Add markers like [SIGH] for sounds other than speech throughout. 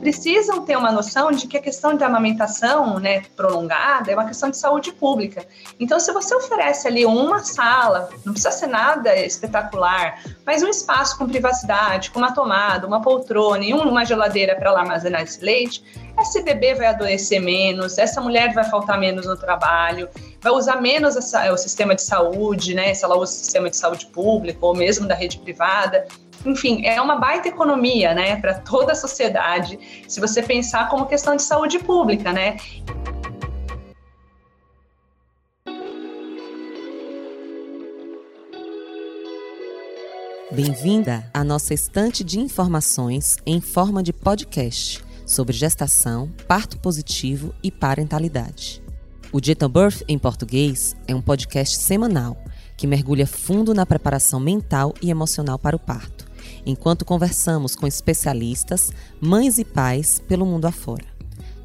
precisam ter uma noção de que a questão da amamentação né, prolongada é uma questão de saúde pública. Então, se você oferece ali uma sala, não precisa ser nada espetacular, mas um espaço com privacidade, com uma tomada, uma poltrona e uma geladeira para armazenar esse leite, esse bebê vai adoecer menos, essa mulher vai faltar menos no trabalho, vai usar menos essa, o sistema de saúde, né? Se ela usa o sistema de saúde público ou mesmo da rede privada. Enfim, é uma baita economia, né, para toda a sociedade, se você pensar como questão de saúde pública, né? Bem-vinda à nossa estante de informações em forma de podcast sobre gestação, parto positivo e parentalidade. O Gentle Birth em português é um podcast semanal que mergulha fundo na preparação mental e emocional para o parto, enquanto conversamos com especialistas, mães e pais pelo mundo afora.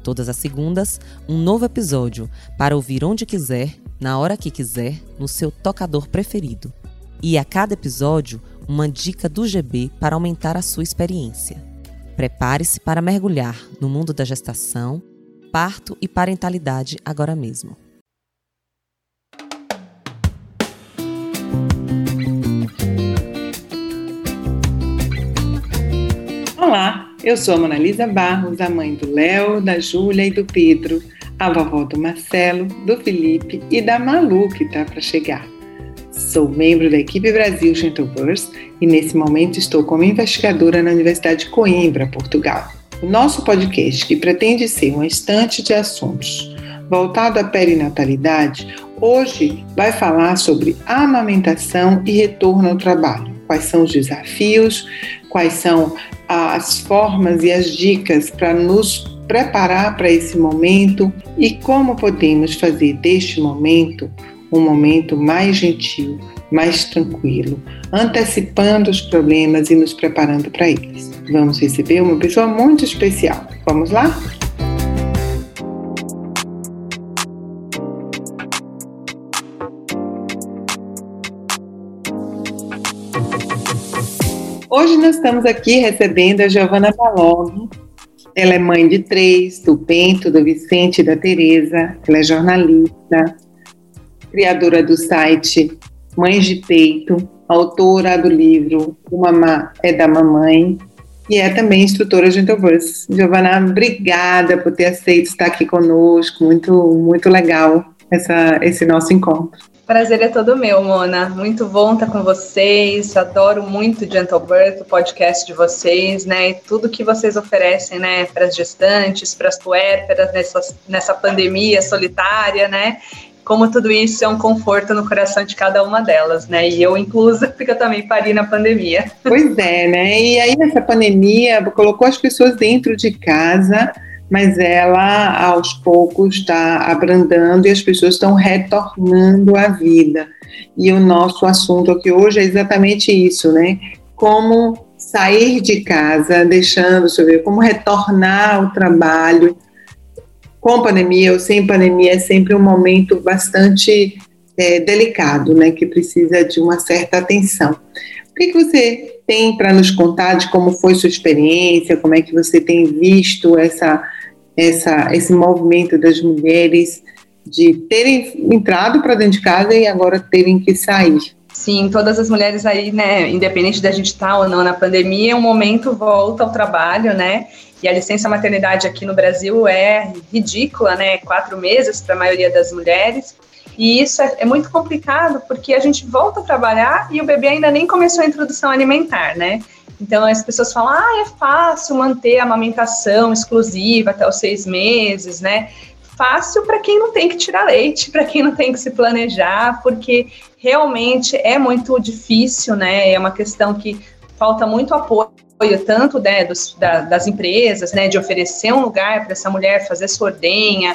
Todas as segundas, um novo episódio para ouvir onde quiser, na hora que quiser, no seu tocador preferido. E a cada episódio, uma dica do GB para aumentar a sua experiência. Prepare-se para mergulhar no mundo da gestação, parto e parentalidade agora mesmo. Olá, eu sou a Monalisa Barros, a mãe do Léo, da Júlia e do Pedro, a vovó do Marcelo, do Felipe e da Malu que está para chegar. Sou membro da equipe Brasil Gentleburst e nesse momento estou como investigadora na Universidade de Coimbra, Portugal. O nosso podcast, que pretende ser um estante de assuntos voltado à perinatalidade, hoje vai falar sobre amamentação e retorno ao trabalho. Quais são os desafios, quais são as formas e as dicas para nos preparar para esse momento e como podemos fazer deste momento um momento mais gentil, mais tranquilo, antecipando os problemas e nos preparando para eles. Vamos receber uma pessoa muito especial. Vamos lá? Hoje nós estamos aqui recebendo a Giovana Balog. Ela é mãe de três, do Bento, do Vicente e da Tereza. Ela é jornalista, criadora do site Mães de Peito, autora do livro O Mamá é da Mamãe e é também instrutora de Intobus. Giovana, obrigada por ter aceito estar aqui conosco, muito, muito legal essa, esse nosso encontro. Prazer é todo meu, Mona. Muito bom estar com vocês. Adoro muito Gentle Birth, o podcast de vocês, né? E tudo que vocês oferecem, né, para as gestantes, para as puérperas nessa, nessa pandemia solitária, né? como tudo isso é um conforto no coração de cada uma delas, né? E eu inclusa, [LAUGHS] porque eu também pari na pandemia. Pois é, né? E aí essa pandemia colocou as pessoas dentro de casa, mas ela aos poucos está abrandando e as pessoas estão retornando à vida. E o nosso assunto aqui hoje é exatamente isso, né? Como sair de casa, deixando, deixa eu ver, como retornar ao trabalho, com pandemia ou sem pandemia, é sempre um momento bastante é, delicado, né, que precisa de uma certa atenção. O que, que você tem para nos contar de como foi sua experiência, como é que você tem visto essa, essa, esse movimento das mulheres de terem entrado para dentro de casa e agora terem que sair? Sim, todas as mulheres aí, né, independente da gente estar ou não na pandemia, um momento volta ao trabalho, né, e a licença maternidade aqui no Brasil é ridícula, né? Quatro meses para a maioria das mulheres. E isso é, é, muito complicado porque a gente volta a trabalhar e o bebê ainda nem começou a introdução alimentar, né? Então as pessoas falam, ah, é fácil manter a amamentação exclusiva até os seis meses, né? Fácil para quem não tem que tirar leite, para quem não tem que se planejar, porque realmente é muito difícil, né? É uma questão que falta muito apoio tanto né, dos, da, das empresas, né, de oferecer um lugar para essa mulher fazer sua ordenha,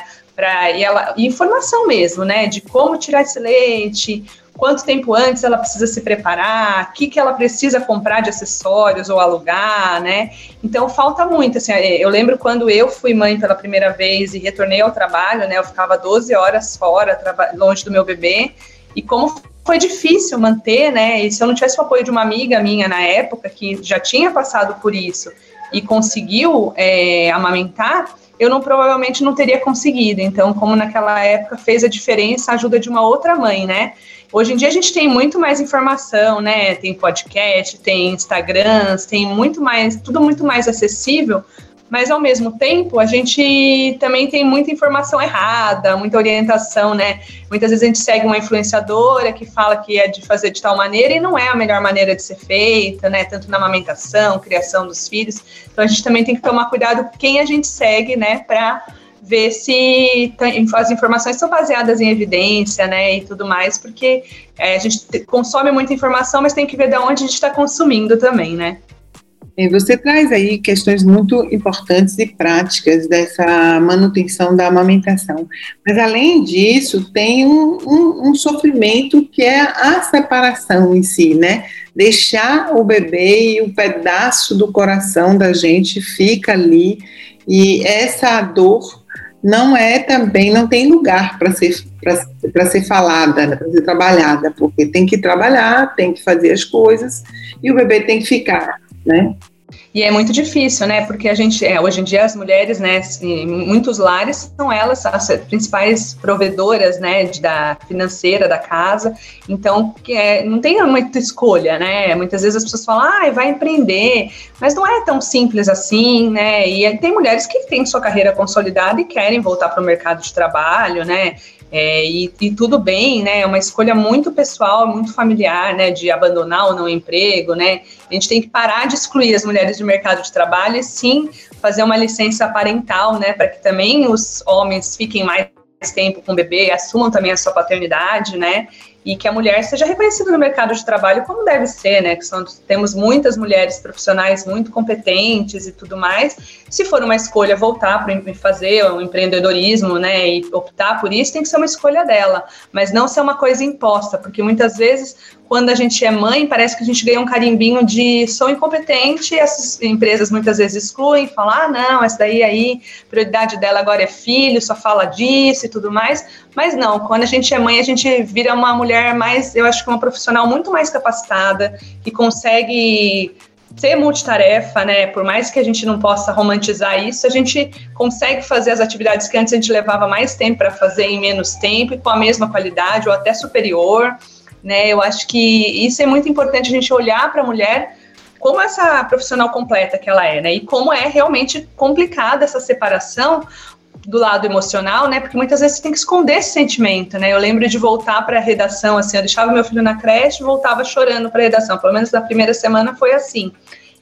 e ela informação mesmo, né, de como tirar esse leite, quanto tempo antes ela precisa se preparar, o que, que ela precisa comprar de acessórios ou alugar, né? Então falta muito. Assim, eu lembro quando eu fui mãe pela primeira vez e retornei ao trabalho, né? Eu ficava 12 horas fora, longe do meu bebê, e como foi difícil manter, né? E se eu não tivesse o apoio de uma amiga minha na época, que já tinha passado por isso, e conseguiu é, amamentar, eu não provavelmente não teria conseguido. Então, como naquela época fez a diferença a ajuda de uma outra mãe, né? Hoje em dia a gente tem muito mais informação, né? Tem podcast, tem Instagrams, tem muito mais, tudo muito mais acessível mas ao mesmo tempo a gente também tem muita informação errada, muita orientação, né? Muitas vezes a gente segue uma influenciadora que fala que é de fazer de tal maneira e não é a melhor maneira de ser feita, né? Tanto na amamentação, criação dos filhos. Então a gente também tem que tomar cuidado quem a gente segue, né? Para ver se as informações são baseadas em evidência, né, e tudo mais, porque é, a gente consome muita informação, mas tem que ver de onde a gente está consumindo também, né. Você traz aí questões muito importantes e práticas dessa manutenção da amamentação. Mas, além disso, tem um, um, um, sofrimento que é a separação em si, né? Deixar o bebê e o pedaço do coração da gente fica ali. E essa dor não é também, não tem lugar para ser, para ser falada, para ser trabalhada, porque tem que trabalhar, tem que fazer as coisas e o bebê tem que ficar né? E é muito difícil, né? Porque a gente, é, hoje em dia, as mulheres, né, em muitos lares, são elas as principais provedoras, né, de, da financeira da casa. Então, é, não tem muita escolha, né? Muitas vezes as pessoas falam, ah, vai empreender, mas não é tão simples assim, né? E tem mulheres que têm sua carreira consolidada e querem voltar para o mercado de trabalho, né? É, e, e, tudo bem, né? É uma escolha muito pessoal, muito familiar, né? De abandonar ou não o emprego, né? A gente tem que parar de excluir as mulheres do mercado de trabalho e sim fazer uma licença parental, né? Para que também os homens fiquem mais tempo com o bebê, assumam também a sua paternidade, né? E que a mulher seja reconhecida no mercado de trabalho como deve ser, né? Que são, temos muitas mulheres profissionais muito competentes e tudo mais. Se for uma escolha voltar para fazer o um empreendedorismo, né, e optar por isso, tem que ser uma escolha dela, mas não ser uma coisa imposta, porque muitas vezes quando a gente é mãe, parece que a gente ganha um carimbinho de sou incompetente, essas empresas muitas vezes excluem, falam, ah, não, essa daí aí, prioridade dela agora é filho, só fala disso e tudo mais. Mas não, quando a gente é mãe, a gente vira uma mulher mais, eu acho que uma profissional muito mais capacitada, que consegue ser multitarefa, né? Por mais que a gente não possa romantizar isso, a gente consegue fazer as atividades que antes a gente levava mais tempo para fazer em menos tempo e com a mesma qualidade ou até superior né? Eu acho que isso é muito importante a gente olhar para a mulher como essa profissional completa que ela é, né? E como é realmente complicada essa separação do lado emocional, né? Porque muitas vezes você tem que esconder esse sentimento, né? Eu lembro de voltar para a redação, assim, eu deixava meu filho na creche voltava chorando para a redação. Pelo menos na primeira semana foi assim.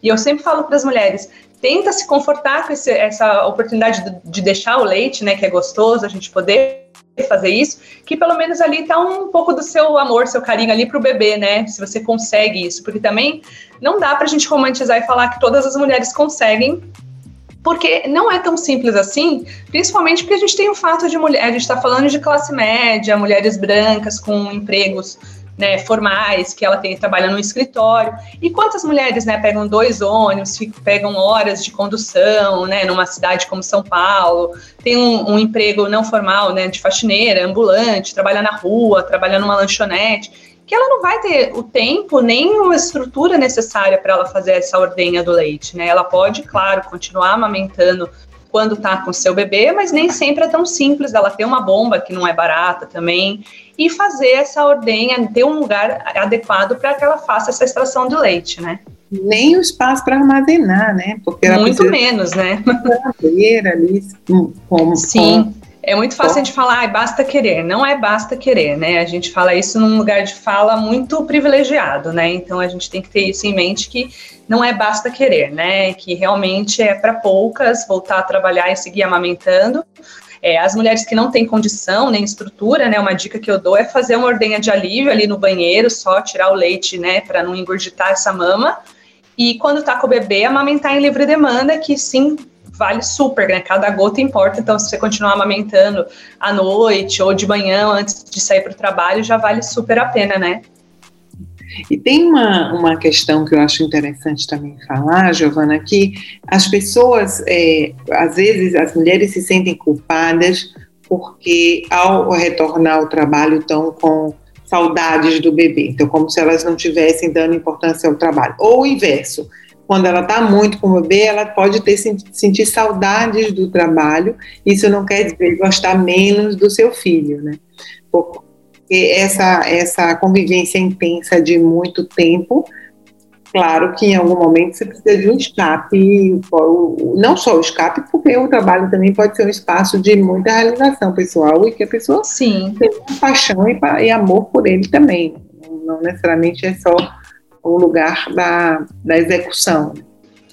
E eu sempre falo para as mulheres: tenta se confortar com esse, essa oportunidade de, de deixar o leite, né? Que é gostoso, a gente poder fazer isso, que pelo menos ali tá um pouco do seu amor, seu carinho ali pro bebê, né? Se você consegue isso, porque também não dá pra gente romantizar e falar que todas as mulheres conseguem, porque não é tão simples assim, principalmente porque a gente tem o fato de mulher, a gente está falando de classe média, mulheres brancas com empregos né, formais, que ela tem trabalha no escritório. E quantas mulheres, né, pegam dois ônibus, pegam horas de condução, né, numa cidade como São Paulo, tem um, um emprego não formal, né, de faxineira, ambulante, trabalha na rua, trabalha numa lanchonete, que ela não vai ter o tempo nem a estrutura necessária para ela fazer essa ordenha do leite, né? Ela pode, claro, continuar amamentando quando está com seu bebê, mas nem sempre é tão simples ela ter uma bomba que não é barata também e fazer essa ordenha, ter um lugar adequado para que ela faça essa extração do leite, né? Nem o espaço para armazenar, né? Porque muito menos, né? [LAUGHS] ali, como, Sim. É muito fácil a gente falar, ah, basta querer. Não é basta querer, né? A gente fala isso num lugar de fala muito privilegiado, né? Então a gente tem que ter isso em mente que não é basta querer, né? Que realmente é para poucas voltar a trabalhar e seguir amamentando. É, as mulheres que não têm condição nem estrutura, né? Uma dica que eu dou é fazer uma ordenha de alívio ali no banheiro, só tirar o leite, né? Para não engurgitar essa mama. E quando tá com o bebê, amamentar em livre demanda, que sim vale super, né? Cada gota importa. Então, se você continuar amamentando à noite ou de manhã antes de sair para o trabalho, já vale super a pena, né? E tem uma, uma questão que eu acho interessante também falar, Giovana, que as pessoas, é, às vezes, as mulheres se sentem culpadas porque ao retornar ao trabalho estão com saudades do bebê, então como se elas não tivessem dando importância ao trabalho. Ou o inverso, quando ela está muito com o bebê, ela pode ter sentir saudades do trabalho. Isso não quer dizer gostar menos do seu filho, né? Porque essa essa convivência intensa de muito tempo, claro que em algum momento você precisa de um escape, não só o escape, porque o trabalho também pode ser um espaço de muita realização pessoal e que a pessoa Sim. tem paixão e, e amor por ele também. Não necessariamente é só o lugar da, da execução.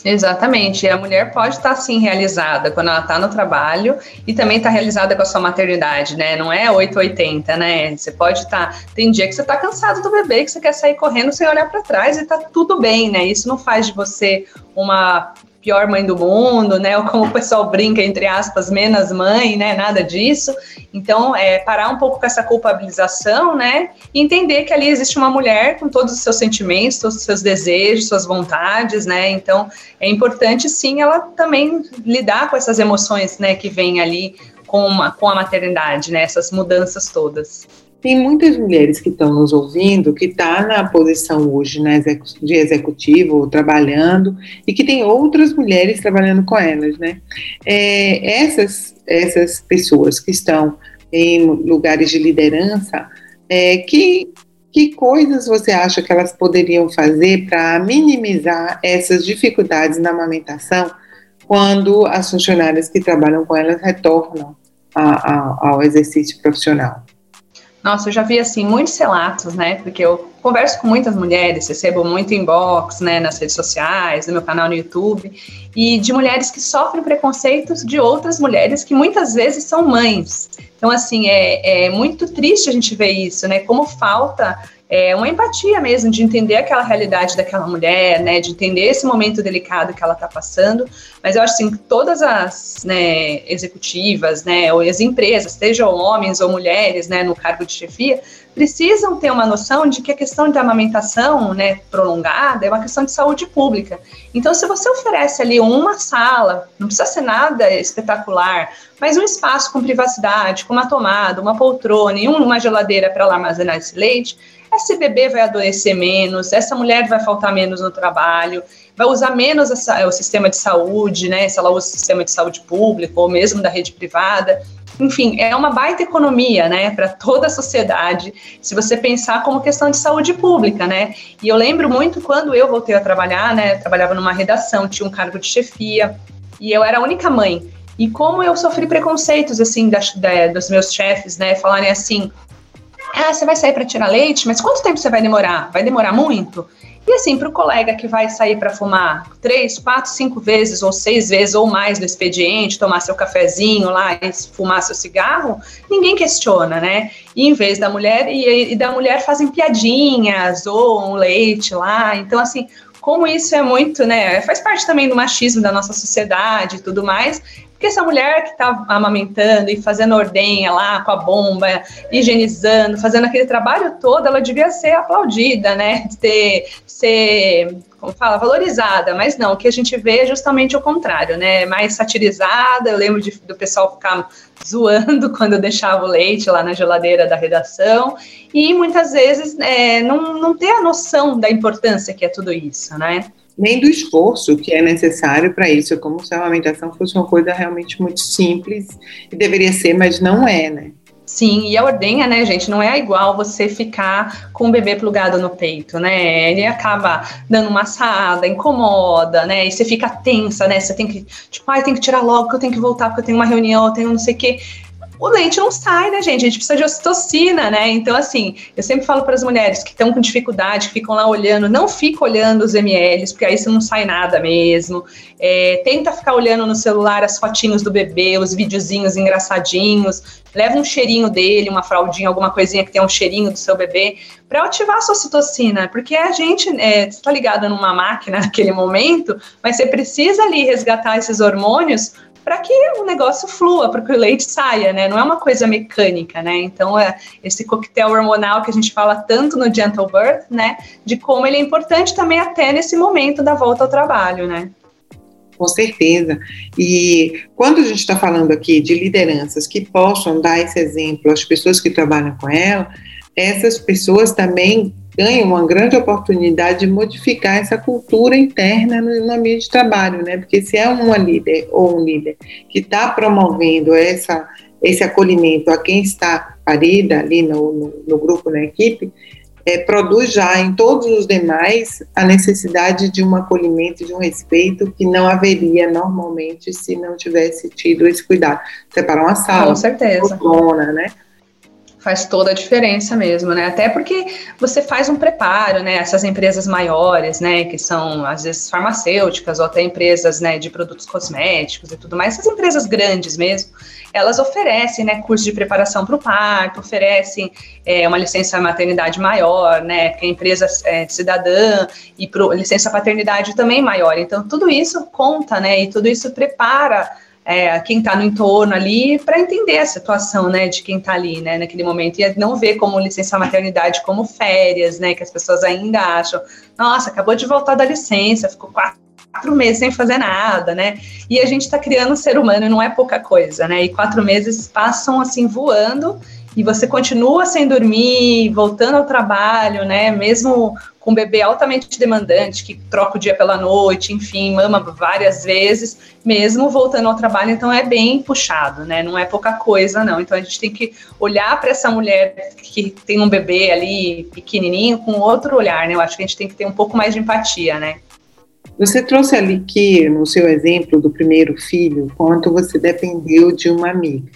Exatamente. E a mulher pode estar sim realizada quando ela está no trabalho e também está realizada com a sua maternidade, né? Não é 880, né? Você pode estar. Tem dia que você está cansado do bebê, que você quer sair correndo sem olhar para trás e está tudo bem, né? Isso não faz de você uma pior mãe do mundo, né? Ou como o pessoal brinca, entre aspas, menos mãe, né? Nada disso. Então, é parar um pouco com essa culpabilização, né? E entender que ali existe uma mulher com todos os seus sentimentos, todos os seus desejos, suas vontades, né? Então, é importante sim ela também lidar com essas emoções, né? Que vêm ali com, uma, com a maternidade, né? Essas mudanças todas. Tem muitas mulheres que estão nos ouvindo que estão tá na posição hoje né, de executivo, trabalhando, e que tem outras mulheres trabalhando com elas, né? É, essas, essas pessoas que estão em lugares de liderança, é, que, que coisas você acha que elas poderiam fazer para minimizar essas dificuldades na amamentação quando as funcionárias que trabalham com elas retornam a, a, ao exercício profissional? Nossa, eu já vi assim muitos relatos, né? Porque eu converso com muitas mulheres, recebo muito inbox, né, nas redes sociais, no meu canal no YouTube, e de mulheres que sofrem preconceitos de outras mulheres que muitas vezes são mães. Então, assim, é, é muito triste a gente ver isso, né? Como falta é, uma empatia mesmo, de entender aquela realidade daquela mulher, né, de entender esse momento delicado que ela está passando. Mas eu acho assim, que todas as né, executivas, né, ou as empresas, sejam homens ou mulheres, né, no cargo de chefia, precisam ter uma noção de que a questão da amamentação, né, prolongada é uma questão de saúde pública. Então, se você oferece ali uma sala, não precisa ser nada espetacular, mas um espaço com privacidade, com uma tomada, uma poltrona e uma geladeira para armazenar esse leite, esse bebê vai adoecer menos, essa mulher vai faltar menos no trabalho, vai usar menos essa, o sistema de saúde, né? Se ela usa o sistema de saúde público ou mesmo da rede privada. Enfim, é uma baita economia, né, para toda a sociedade, se você pensar como questão de saúde pública, né? E eu lembro muito quando eu voltei a trabalhar, né, trabalhava numa redação, tinha um cargo de chefia, e eu era a única mãe. E como eu sofri preconceitos, assim, da, da, dos meus chefes, né, falarem assim, ah, você vai sair para tirar leite, mas quanto tempo você vai demorar? Vai demorar muito? E assim, para o colega que vai sair para fumar três, quatro, cinco vezes ou seis vezes ou mais no expediente, tomar seu cafezinho lá e fumar seu cigarro, ninguém questiona, né? E em vez da mulher, e, e da mulher fazem piadinhas ou um leite lá. Então, assim, como isso é muito, né? Faz parte também do machismo da nossa sociedade e tudo mais. Porque essa mulher que está amamentando e fazendo ordenha lá com a bomba, higienizando, fazendo aquele trabalho todo, ela devia ser aplaudida, né? Ter, ser, como fala, valorizada. Mas não, o que a gente vê é justamente o contrário, né? Mais satirizada. Eu lembro de, do pessoal ficar zoando [LAUGHS] quando eu deixava o leite lá na geladeira da redação. E muitas vezes é, não, não ter a noção da importância que é tudo isso, né? Nem do esforço que é necessário para isso, como se a amamentação fosse uma coisa realmente muito simples e deveria ser, mas não é, né? Sim, e a ordenha, né, gente, não é igual você ficar com o bebê plugado no peito, né? Ele acaba dando uma assada, incomoda, né? E você fica tensa, né? Você tem que, tipo, ai, tem que tirar logo, que eu tenho que voltar, porque eu tenho uma reunião, eu tenho não sei o quê o leite não sai, né, gente? A gente precisa de ocitocina, né? Então, assim, eu sempre falo para as mulheres que estão com dificuldade, que ficam lá olhando, não fica olhando os ml, porque aí você não sai nada mesmo. É, tenta ficar olhando no celular as fotinhos do bebê, os videozinhos engraçadinhos. Leva um cheirinho dele, uma fraldinha, alguma coisinha que tenha um cheirinho do seu bebê, para ativar a sua ocitocina, porque a gente está é, ligada numa máquina [LAUGHS] naquele momento, mas você precisa ali resgatar esses hormônios para que o negócio flua, para que o leite saia, né? Não é uma coisa mecânica, né? Então, é esse coquetel hormonal que a gente fala tanto no Gentle Birth, né? De como ele é importante também até nesse momento da volta ao trabalho, né? Com certeza. E quando a gente está falando aqui de lideranças que possam dar esse exemplo às pessoas que trabalham com ela, essas pessoas também ganham uma grande oportunidade de modificar essa cultura interna no, no ambiente de trabalho, né? Porque se é uma líder ou um líder que está promovendo essa, esse acolhimento a quem está parida ali no, no, no grupo, na equipe, é, produz já em todos os demais a necessidade de um acolhimento, de um respeito que não haveria normalmente se não tivesse tido esse cuidado. Separar uma sala, com certeza, zona, né? Faz toda a diferença mesmo, né? Até porque você faz um preparo, né? Essas empresas maiores, né? Que são às vezes farmacêuticas ou até empresas, né? De produtos cosméticos e tudo mais. Essas empresas grandes mesmo, elas oferecem, né? Curso de preparação para o parto, oferecem é, uma licença maternidade maior, né? Porque a empresa é cidadã e pro, licença paternidade também maior. Então tudo isso conta, né? E tudo isso prepara é, quem está no entorno ali para entender a situação, né, de quem está ali, né, naquele momento e não ver como licença maternidade como férias, né, que as pessoas ainda acham, nossa, acabou de voltar da licença, ficou quatro quatro meses sem fazer nada, né? E a gente está criando um ser humano, não é pouca coisa, né? E quatro meses passam assim voando e você continua sem dormir, voltando ao trabalho, né? Mesmo com um bebê altamente demandante, que troca o dia pela noite, enfim, mama várias vezes, mesmo voltando ao trabalho, então é bem puxado, né? Não é pouca coisa, não. Então a gente tem que olhar para essa mulher que tem um bebê ali pequenininho com outro olhar, né? Eu acho que a gente tem que ter um pouco mais de empatia, né? Você trouxe ali que, no seu exemplo do primeiro filho, quanto você dependeu de uma amiga.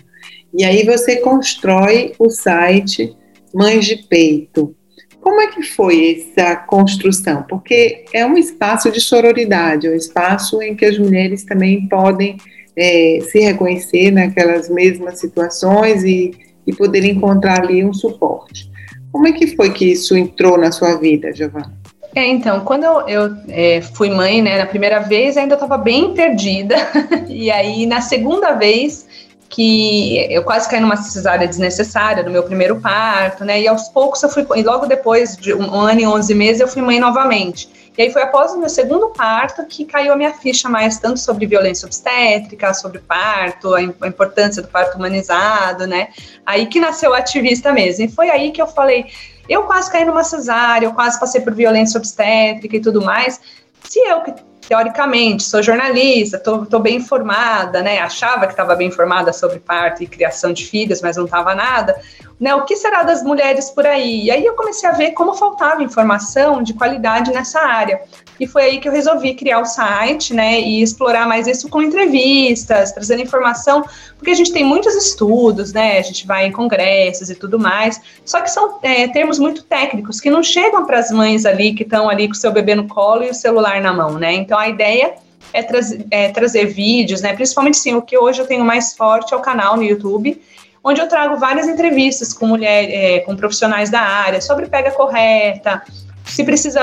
E aí você constrói o site Mães de Peito. Como é que foi essa construção? Porque é um espaço de sororidade, é um espaço em que as mulheres também podem é, se reconhecer naquelas mesmas situações e, e poder encontrar ali um suporte. Como é que foi que isso entrou na sua vida, Giovana? É, então, quando eu, eu é, fui mãe, né, na primeira vez ainda estava bem perdida, [LAUGHS] e aí na segunda vez que eu quase caí numa cesárea desnecessária no meu primeiro parto, né? E aos poucos eu fui, e logo depois de um ano e 11 meses eu fui mãe novamente. E aí foi após o meu segundo parto que caiu a minha ficha mais tanto sobre violência obstétrica, sobre parto, a importância do parto humanizado, né? Aí que nasceu ativista mesmo. E foi aí que eu falei, eu quase caí numa cesárea, eu quase passei por violência obstétrica e tudo mais. Se eu que teoricamente, sou jornalista, estou bem informada, né? Achava que estava bem informada sobre parto e criação de filhos, mas não estava nada. Né? O que será das mulheres por aí? E aí eu comecei a ver como faltava informação de qualidade nessa área. E foi aí que eu resolvi criar o site, né? E explorar mais isso com entrevistas, trazendo informação, porque a gente tem muitos estudos, né? A gente vai em congressos e tudo mais, só que são é, termos muito técnicos que não chegam para as mães ali que estão ali com o seu bebê no colo e o celular na mão, né? Então a ideia é, é, trazer vídeos, né? Principalmente sim, o que hoje eu tenho mais forte é o canal no YouTube, onde eu trago várias entrevistas com mulheres, é, com profissionais da área sobre pega correta, se precisa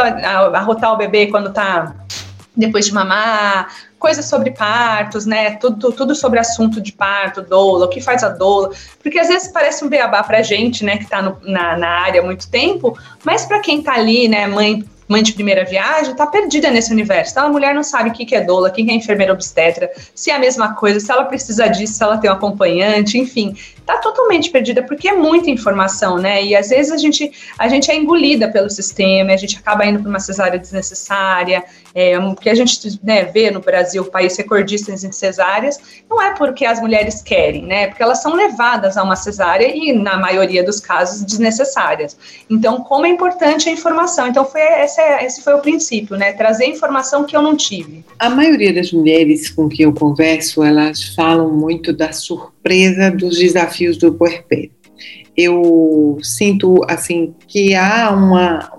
arrotar o bebê quando está depois de mamar, coisas sobre partos, né? Tudo, tudo sobre assunto de parto, doula, o que faz a doula, porque às vezes parece um beabá pra gente, né, que está na, na área há muito tempo, mas para quem está ali, né, mãe mãe de primeira viagem, está perdida nesse universo. Então, a mulher não sabe o que é doula, quem é enfermeira obstetra, se é a mesma coisa, se ela precisa disso, se ela tem um acompanhante, enfim. Está totalmente perdida porque é muita informação, né? E às vezes a gente, a gente é engolida pelo sistema, a gente acaba indo para uma cesárea desnecessária, é, porque a gente né, vê no Brasil país recordista em cesáreas, não é porque as mulheres querem, né? Porque elas são levadas a uma cesárea e, na maioria dos casos, desnecessárias. Então, como é importante a informação. Então, foi esse, é, esse foi o princípio, né? Trazer informação que eu não tive. A maioria das mulheres com quem eu converso, elas falam muito da surpresa dos desafios do puerpério. Eu sinto, assim, que há uma,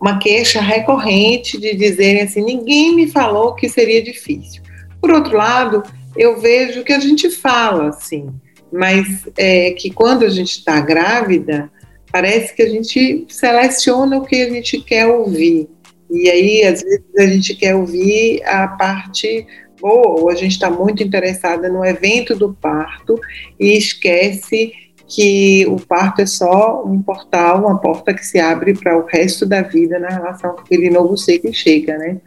uma queixa recorrente de dizerem assim, ninguém me falou que seria difícil. Por outro lado, eu vejo que a gente fala, assim, mas é, que quando a gente está grávida, parece que a gente seleciona o que a gente quer ouvir. E aí, às vezes, a gente quer ouvir a parte ou a gente está muito interessada no evento do parto e esquece que o parto é só um portal, uma porta que se abre para o resto da vida na relação com aquele novo ser que chega, né?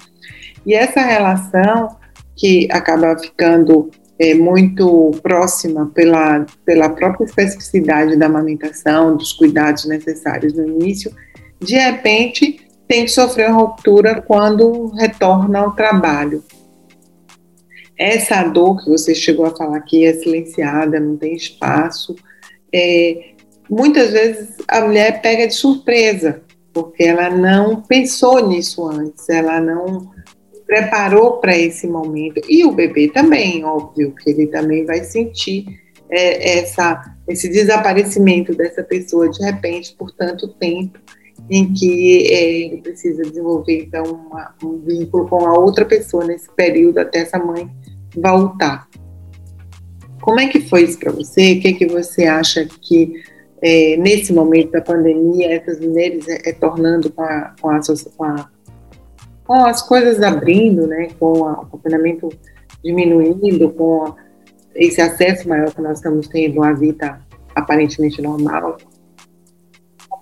E essa relação que acaba ficando é, muito próxima pela, pela própria especificidade da amamentação, dos cuidados necessários no início, de repente tem que sofrer uma ruptura quando retorna ao trabalho. Essa dor que você chegou a falar aqui é silenciada, não tem espaço. É, muitas vezes a mulher pega de surpresa, porque ela não pensou nisso antes, ela não preparou para esse momento. E o bebê também, óbvio, que ele também vai sentir é, essa, esse desaparecimento dessa pessoa de repente por tanto tempo em que é, ele precisa desenvolver então uma, um vínculo com a outra pessoa nesse período até essa mãe voltar. Como é que foi isso para você? O que, é que você acha que é, nesse momento da pandemia essas mulheres é, tornando com, a, com, a, com, a, com, as coisas abrindo, né, com o confinamento diminuindo, com esse acesso maior que nós estamos tendo à vida aparentemente normal?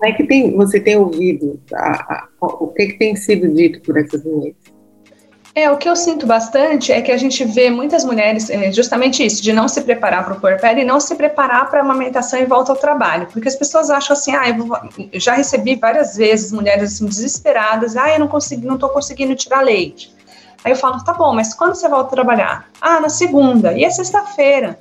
É que tem, você tem ouvido? A, a, o que, que tem sido dito por essas mulheres? É, o que eu sinto bastante é que a gente vê muitas mulheres, é, justamente isso, de não se preparar para o puerpério e não se preparar para a amamentação e volta ao trabalho. Porque as pessoas acham assim, ah, eu, vou, já recebi várias vezes mulheres assim, desesperadas, ah, eu não consegui, não estou conseguindo tirar leite. Aí eu falo, tá bom, mas quando você volta a trabalhar? Ah, na segunda, e é sexta-feira.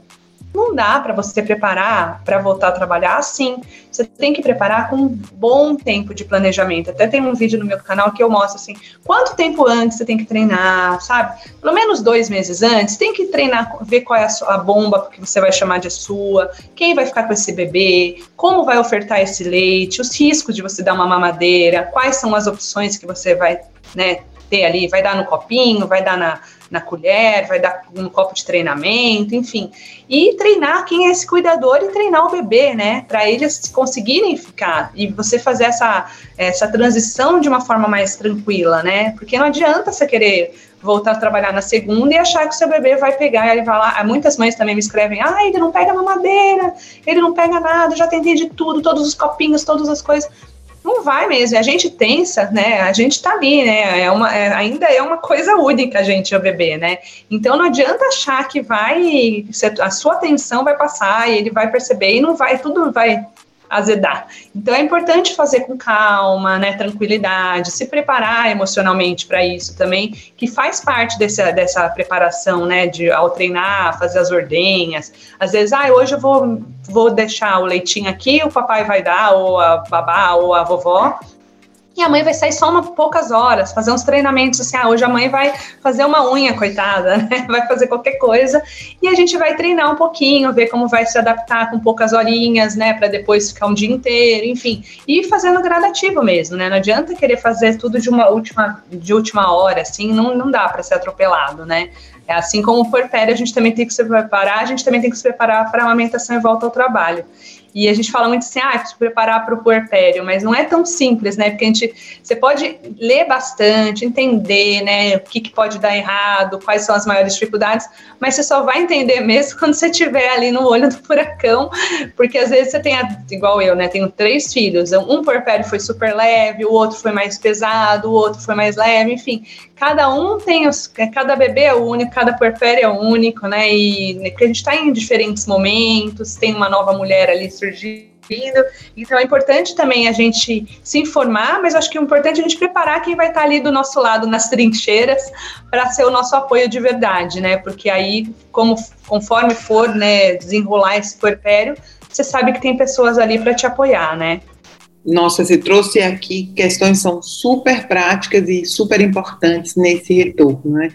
Não dá para você preparar para voltar a trabalhar assim. Você tem que preparar com um bom tempo de planejamento. Até tem um vídeo no meu canal que eu mostro assim, quanto tempo antes você tem que treinar, sabe? Pelo menos dois meses antes, tem que treinar, ver qual é a, sua, a bomba que você vai chamar de sua, quem vai ficar com esse bebê, como vai ofertar esse leite, os riscos de você dar uma mamadeira, quais são as opções que você vai né, ter ali, vai dar no copinho, vai dar na, na colher, vai dar um copo de treinamento, enfim. E treinar quem é esse cuidador e treinar o bebê, né? Para eles conseguirem ficar e você fazer essa, essa transição de uma forma mais tranquila, né? Porque não adianta você querer voltar a trabalhar na segunda e achar que o seu bebê vai pegar, ele vai lá, muitas mães também me escrevem, ah, ele não pega mamadeira, ele não pega nada, já tentei de tudo, todos os copinhos, todas as coisas, não vai mesmo. A gente pensa, né? A gente tá ali, né? É uma, é, ainda é uma coisa única a gente, o bebê, né? Então não adianta achar que vai, a sua atenção vai passar e ele vai perceber e não vai, tudo vai azedar. Então é importante fazer com calma, né, tranquilidade, se preparar emocionalmente para isso também, que faz parte dessa, dessa preparação, né, de ao treinar, fazer as ordenhas. Às vezes, ah, hoje eu vou, vou deixar o leitinho aqui, o papai vai dar, ou a babá, ou a vovó, e a mãe vai sair só uma poucas horas, fazer uns treinamentos assim, ah, hoje a mãe vai fazer uma unha, coitada, [LAUGHS] né? Vai fazer qualquer coisa, e a gente vai treinar um pouquinho, ver como vai se adaptar com poucas horinhas, né, para depois ficar um dia inteiro, enfim, e fazendo gradativo mesmo, né? Não adianta querer fazer tudo de uma última de última hora, assim, não, não dá para ser atropelado, né? É assim como o puerpério, a gente também tem que se preparar, a gente também tem que se preparar para a amamentação e volta ao trabalho. E a gente fala muito assim, ah, se preparar para o puerpério, mas não é tão simples, né? Porque a gente, você pode ler bastante, entender, né, o que, que pode dar errado, quais são as maiores dificuldades, mas você só vai entender mesmo [LAUGHS] quando você estiver ali no olho do furacão, porque às vezes você tem, igual eu, né, tenho três filhos, um puerpério foi super leve, o outro foi mais pesado, o outro foi mais leve, enfim, cada um tem os, cada bebê é único, cada puerpério é único, né, e porque a gente está em diferentes momentos, tem uma nova mulher ali surgindo. Então é importante também a gente se informar, mas acho que é importante a gente preparar quem vai estar ali do nosso lado nas trincheiras para ser o nosso apoio de verdade, né? Porque aí, como conforme for, né, desenrolar esse puerpério, você sabe que tem pessoas ali para te apoiar, né? Nossa, você trouxe aqui questões que são super práticas e super importantes nesse retorno, né?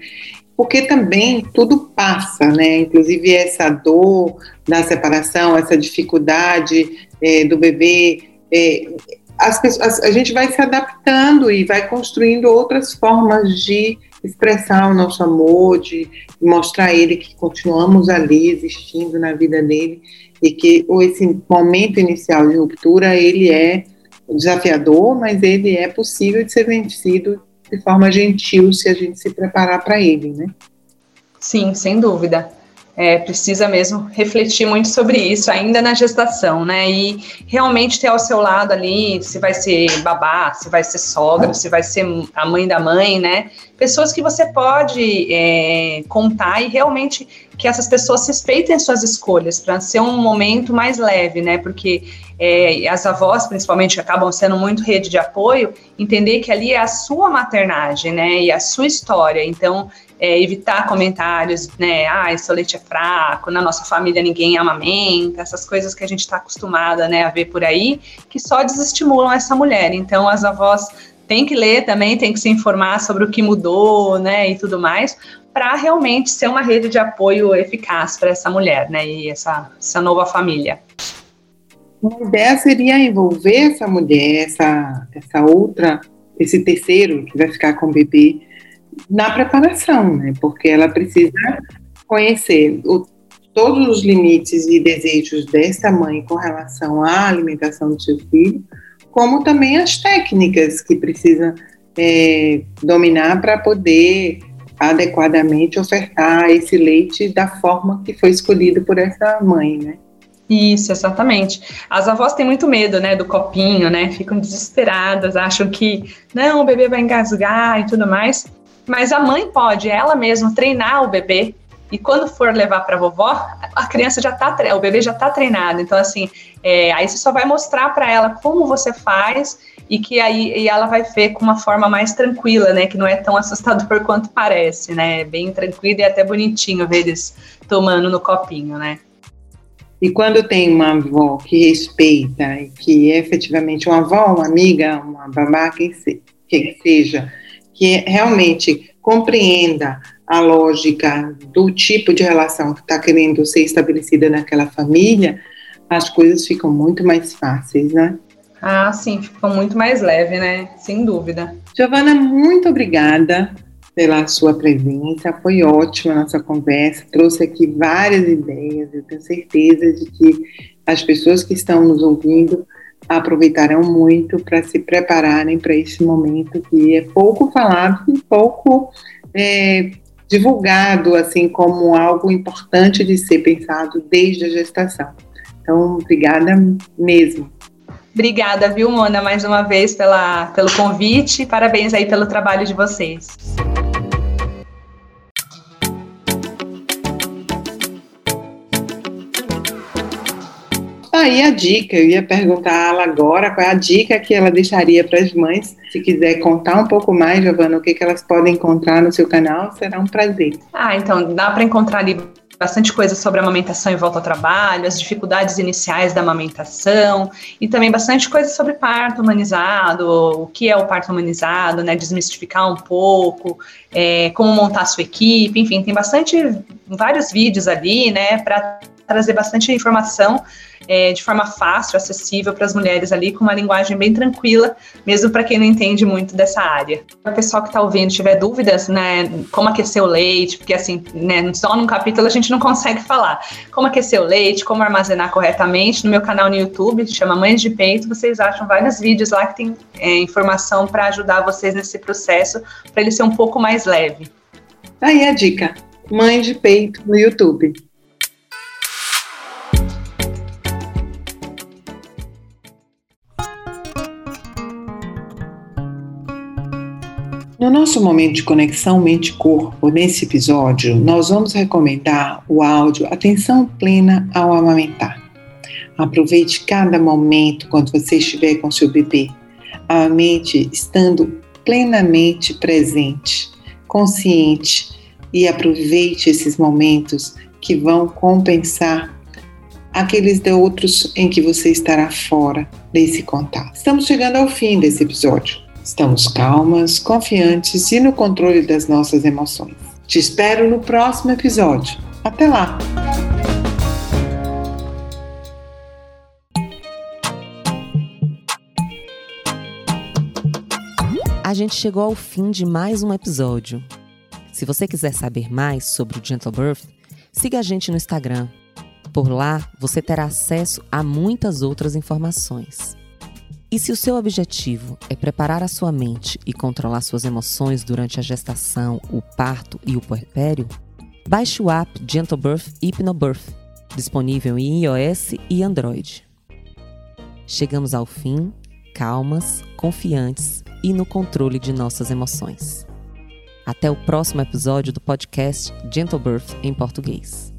porque também tudo passa, né? Inclusive essa dor da separação, essa dificuldade é, do bebê, é, as pessoas, a gente vai se adaptando e vai construindo outras formas de expressar o nosso amor, de mostrar a ele que continuamos ali existindo na vida dele e que esse momento inicial de ruptura ele é desafiador, mas ele é possível de ser vencido de forma gentil se a gente se preparar para ele, né? Sim, sem dúvida. É, precisa mesmo refletir muito sobre isso ainda na gestação, né? E realmente ter ao seu lado ali se vai ser babá, se vai ser sogra, se vai ser a mãe da mãe, né? Pessoas que você pode é, contar e realmente que essas pessoas respeitem suas escolhas para ser um momento mais leve, né? Porque é, as avós, principalmente, acabam sendo muito rede de apoio, entender que ali é a sua maternagem, né? E a sua história. Então, é, evitar comentários, né? Ah, esse leite é fraco, na nossa família ninguém amamenta, essas coisas que a gente está acostumada né, a ver por aí, que só desestimulam essa mulher. Então, as avós têm que ler também, têm que se informar sobre o que mudou, né, e tudo mais, para realmente ser uma rede de apoio eficaz para essa mulher, né, e essa, essa nova família. Uma ideia seria envolver essa mulher, essa, essa outra, esse terceiro que vai ficar com o bebê, na preparação, né? Porque ela precisa conhecer o, todos os limites e desejos dessa mãe com relação à alimentação do seu filho, como também as técnicas que precisa é, dominar para poder adequadamente ofertar esse leite da forma que foi escolhido por essa mãe, né? Isso, exatamente. As avós têm muito medo, né, do copinho, né? Ficam desesperadas, acham que não, o bebê vai engasgar e tudo mais. Mas a mãe pode, ela mesma, treinar o bebê. E quando for levar para vovó, a criança já tá, o bebê já está treinado. Então, assim, é, aí você só vai mostrar para ela como você faz e que aí e ela vai ver com uma forma mais tranquila, né? Que não é tão assustador [LAUGHS] quanto parece, né? Bem tranquilo e até bonitinho ver eles tomando no copinho, né? E quando tem uma avó que respeita e que é efetivamente uma avó, uma amiga, uma babá, quem, se, quem seja, que realmente compreenda a lógica do tipo de relação que está querendo ser estabelecida naquela família, as coisas ficam muito mais fáceis, né? Ah, sim, ficam muito mais leve, né? Sem dúvida. Giovana, muito obrigada pela sua presença. Foi ótima a nossa conversa. Trouxe aqui várias ideias. Eu tenho certeza de que as pessoas que estão nos ouvindo aproveitarão muito para se prepararem para esse momento que é pouco falado e pouco é, divulgado assim como algo importante de ser pensado desde a gestação. Então, obrigada mesmo. Obrigada, viu, Mona, mais uma vez pela, pelo convite. Parabéns aí pelo trabalho de vocês. Aí a dica, eu ia perguntar a ela agora qual é a dica que ela deixaria para as mães. Se quiser contar um pouco mais, Giovana, o que, que elas podem encontrar no seu canal, será um prazer. Ah, então dá para encontrar ali bastante coisa sobre a amamentação e volta ao trabalho, as dificuldades iniciais da amamentação e também bastante coisa sobre parto humanizado, o que é o parto humanizado, né, desmistificar um pouco, é, como montar a sua equipe, enfim, tem bastante, vários vídeos ali, né, para trazer bastante informação é, de forma fácil, acessível para as mulheres ali, com uma linguagem bem tranquila, mesmo para quem não entende muito dessa área. Se o pessoal que está ouvindo tiver dúvidas, né, como aquecer o leite, porque assim, né, só num capítulo a gente não consegue falar. Como aquecer o leite, como armazenar corretamente, no meu canal no YouTube, chama Mães de Peito, vocês acham vários vídeos lá que tem é, informação para ajudar vocês nesse processo, para ele ser um pouco mais leve. Aí a dica, Mães de Peito no YouTube. No nosso momento de conexão mente-corpo, nesse episódio, nós vamos recomendar o áudio Atenção Plena ao Amamentar. Aproveite cada momento quando você estiver com seu bebê, a mente estando plenamente presente, consciente e aproveite esses momentos que vão compensar aqueles de outros em que você estará fora desse contato. Estamos chegando ao fim desse episódio. Estamos calmas, confiantes e no controle das nossas emoções. Te espero no próximo episódio. Até lá! A gente chegou ao fim de mais um episódio. Se você quiser saber mais sobre o Gentle Birth, siga a gente no Instagram. Por lá, você terá acesso a muitas outras informações. E se o seu objetivo é preparar a sua mente e controlar suas emoções durante a gestação, o parto e o puerpério, Baixe o app Gentlebirth Hypnobirth, disponível em iOS e Android. Chegamos ao fim, calmas, confiantes e no controle de nossas emoções. Até o próximo episódio do podcast Gentlebirth em português.